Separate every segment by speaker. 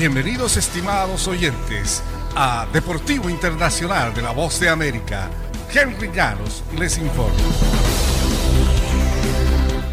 Speaker 1: Bienvenidos estimados oyentes a Deportivo Internacional de la Voz de América. Henry Llanos les informa.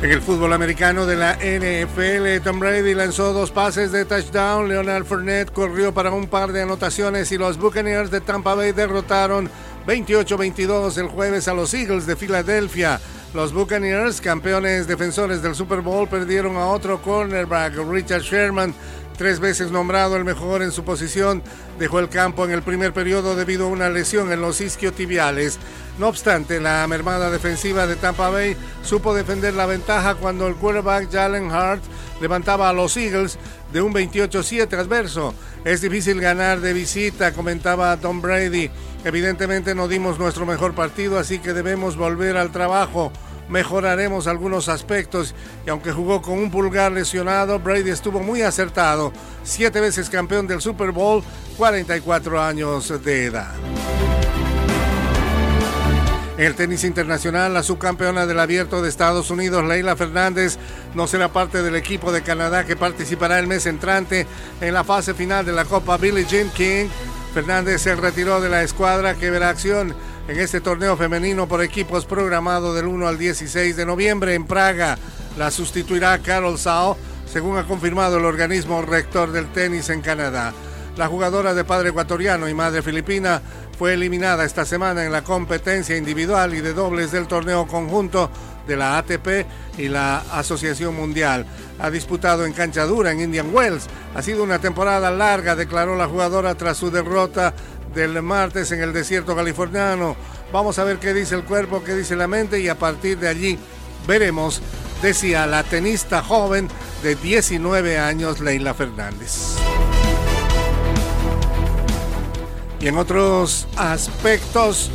Speaker 2: En el fútbol americano de la NFL, Tom Brady lanzó dos pases de touchdown, Leonard Fournette corrió para un par de anotaciones y los Buccaneers de Tampa Bay derrotaron 28-22 el jueves a los Eagles de Filadelfia. Los Buccaneers, campeones defensores del Super Bowl, perdieron a otro cornerback, Richard Sherman, tres veces nombrado el mejor en su posición, dejó el campo en el primer periodo debido a una lesión en los isquiotibiales. No obstante, la mermada defensiva de Tampa Bay supo defender la ventaja cuando el quarterback Jalen Hart levantaba a los Eagles de un 28-7 adverso. Es difícil ganar de visita, comentaba Tom Brady. Evidentemente no dimos nuestro mejor partido, así que debemos volver al trabajo mejoraremos algunos aspectos y aunque jugó con un pulgar lesionado, Brady estuvo muy acertado, siete veces campeón del Super Bowl, 44 años de edad. En el tenis internacional, la subcampeona del abierto de Estados Unidos, Leila Fernández, no será parte del equipo de Canadá que participará el mes entrante en la fase final de la Copa Billie Jean King. Fernández se retiró de la escuadra que verá acción en este torneo femenino por equipos programado del 1 al 16 de noviembre en Praga. La sustituirá Carol Sao, según ha confirmado el organismo rector del tenis en Canadá. La jugadora de padre ecuatoriano y madre filipina fue eliminada esta semana en la competencia individual y de dobles del torneo conjunto de la ATP y la Asociación Mundial. Ha disputado en cancha dura en Indian Wells. Ha sido una temporada larga, declaró la jugadora tras su derrota del martes en el desierto californiano. Vamos a ver qué dice el cuerpo, qué dice la mente y a partir de allí veremos, decía la tenista joven de 19 años, Leila Fernández. Y en otros aspectos,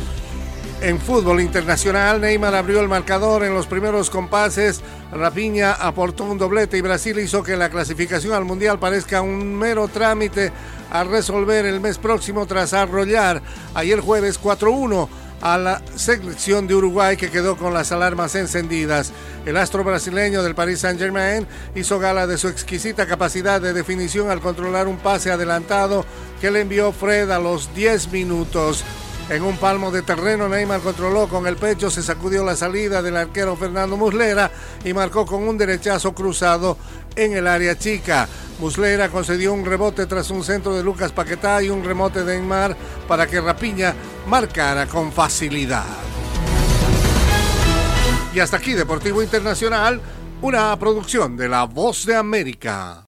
Speaker 2: en fútbol internacional, Neymar abrió el marcador en los primeros compases. Rapiña aportó un doblete y Brasil hizo que la clasificación al Mundial parezca un mero trámite a resolver el mes próximo tras arrollar ayer jueves 4-1 a la selección de Uruguay que quedó con las alarmas encendidas. El astro brasileño del Paris Saint-Germain hizo gala de su exquisita capacidad de definición al controlar un pase adelantado que le envió Fred a los 10 minutos. En un palmo de terreno, Neymar controló con el pecho, se sacudió la salida del arquero Fernando Muslera y marcó con un derechazo cruzado en el área chica. Muslera concedió un rebote tras un centro de Lucas Paquetá y un remote de Neymar para que Rapiña marcara con facilidad. Y hasta aquí Deportivo Internacional, una producción de La Voz de América.